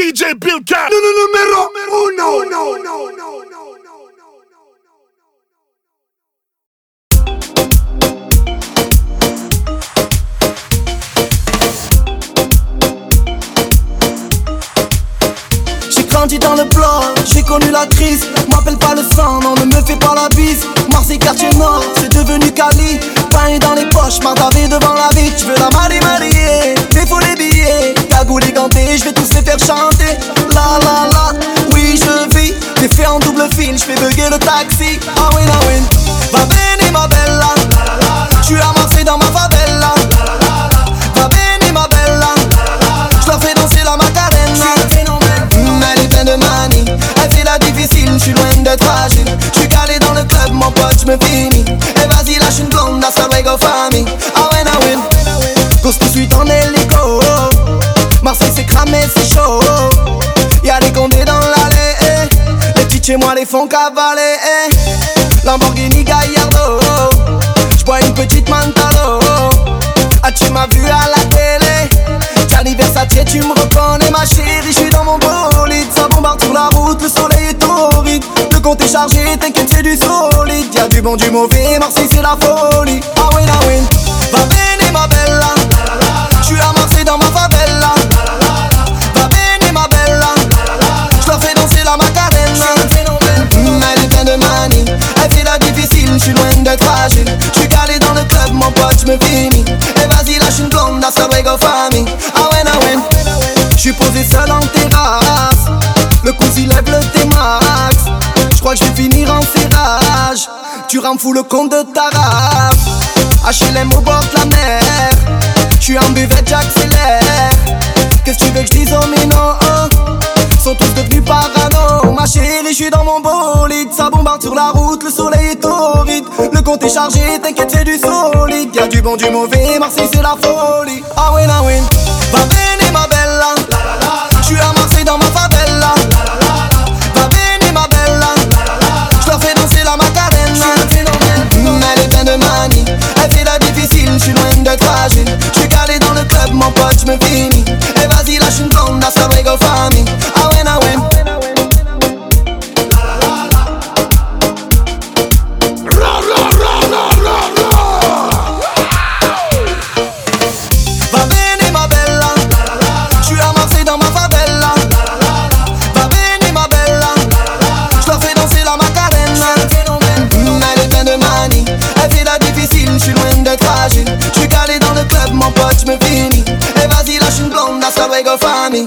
DJ Bill Cat. Número uno. uno, uno, uno. grandi dans le bloc, j'ai connu la crise. M'appelle pas le sang, non, ne me fais pas la bise. Marseille, quartier nord, c'est devenu Cali. Pain dans les poches, mardavé devant la je fais bugger le taxi. Ah oui, ah oui. Va bene, ma bella. Tu as Marseille dans ma favela. Va bene, ma bella. Je fais danser la macarena. Mm, Elle est pleine de manie, elle fait la difficile, je suis loin d'être fragile. Je suis calé dans le club, mon pote, je me finis. Et vas-y, lâche une blonde, hasta luego famille. Ah ouais, ah ouais. Cause tout de suite en hélico. Marseille c'est cramé, c'est chaud. Y'a des condés dans l'allée. Chez moi les font cavaler. eh. Lamborghini Gallardo. J'bois une petite Mantalo. Ah, tu m'as vu à la télé? Gianni Versace, tu me reconnais, ma chérie. Je suis dans mon bolide. Ça bombarde sur la route, le soleil est torride. Le compte est chargé, t'inquiète, c'est du solide. Y'a du bon, du mauvais, Marseille, c'est la folie. Ah oui, ah oui. Va bene, ma bella. Posé seul en terrasse. Le cousin lève le T-Max. Je crois que je vais finir en serrage. Tu rends fou le compte de ta race. HLM au bord de la mer. Je suis en buvette, j'accélère. Qu'est-ce que tu veux que je dise aux minots? Sont tous devenus parano Ma chérie, je suis dans mon bolide Ça bombarde sur la route, le soleil est torride Le compte est chargé, t'inquiète, c'est du solide Y'a du bon, du mauvais, Marseille c'est la folie Ah Va bien me feel me. Eva si la un blonda hasta luego, fami.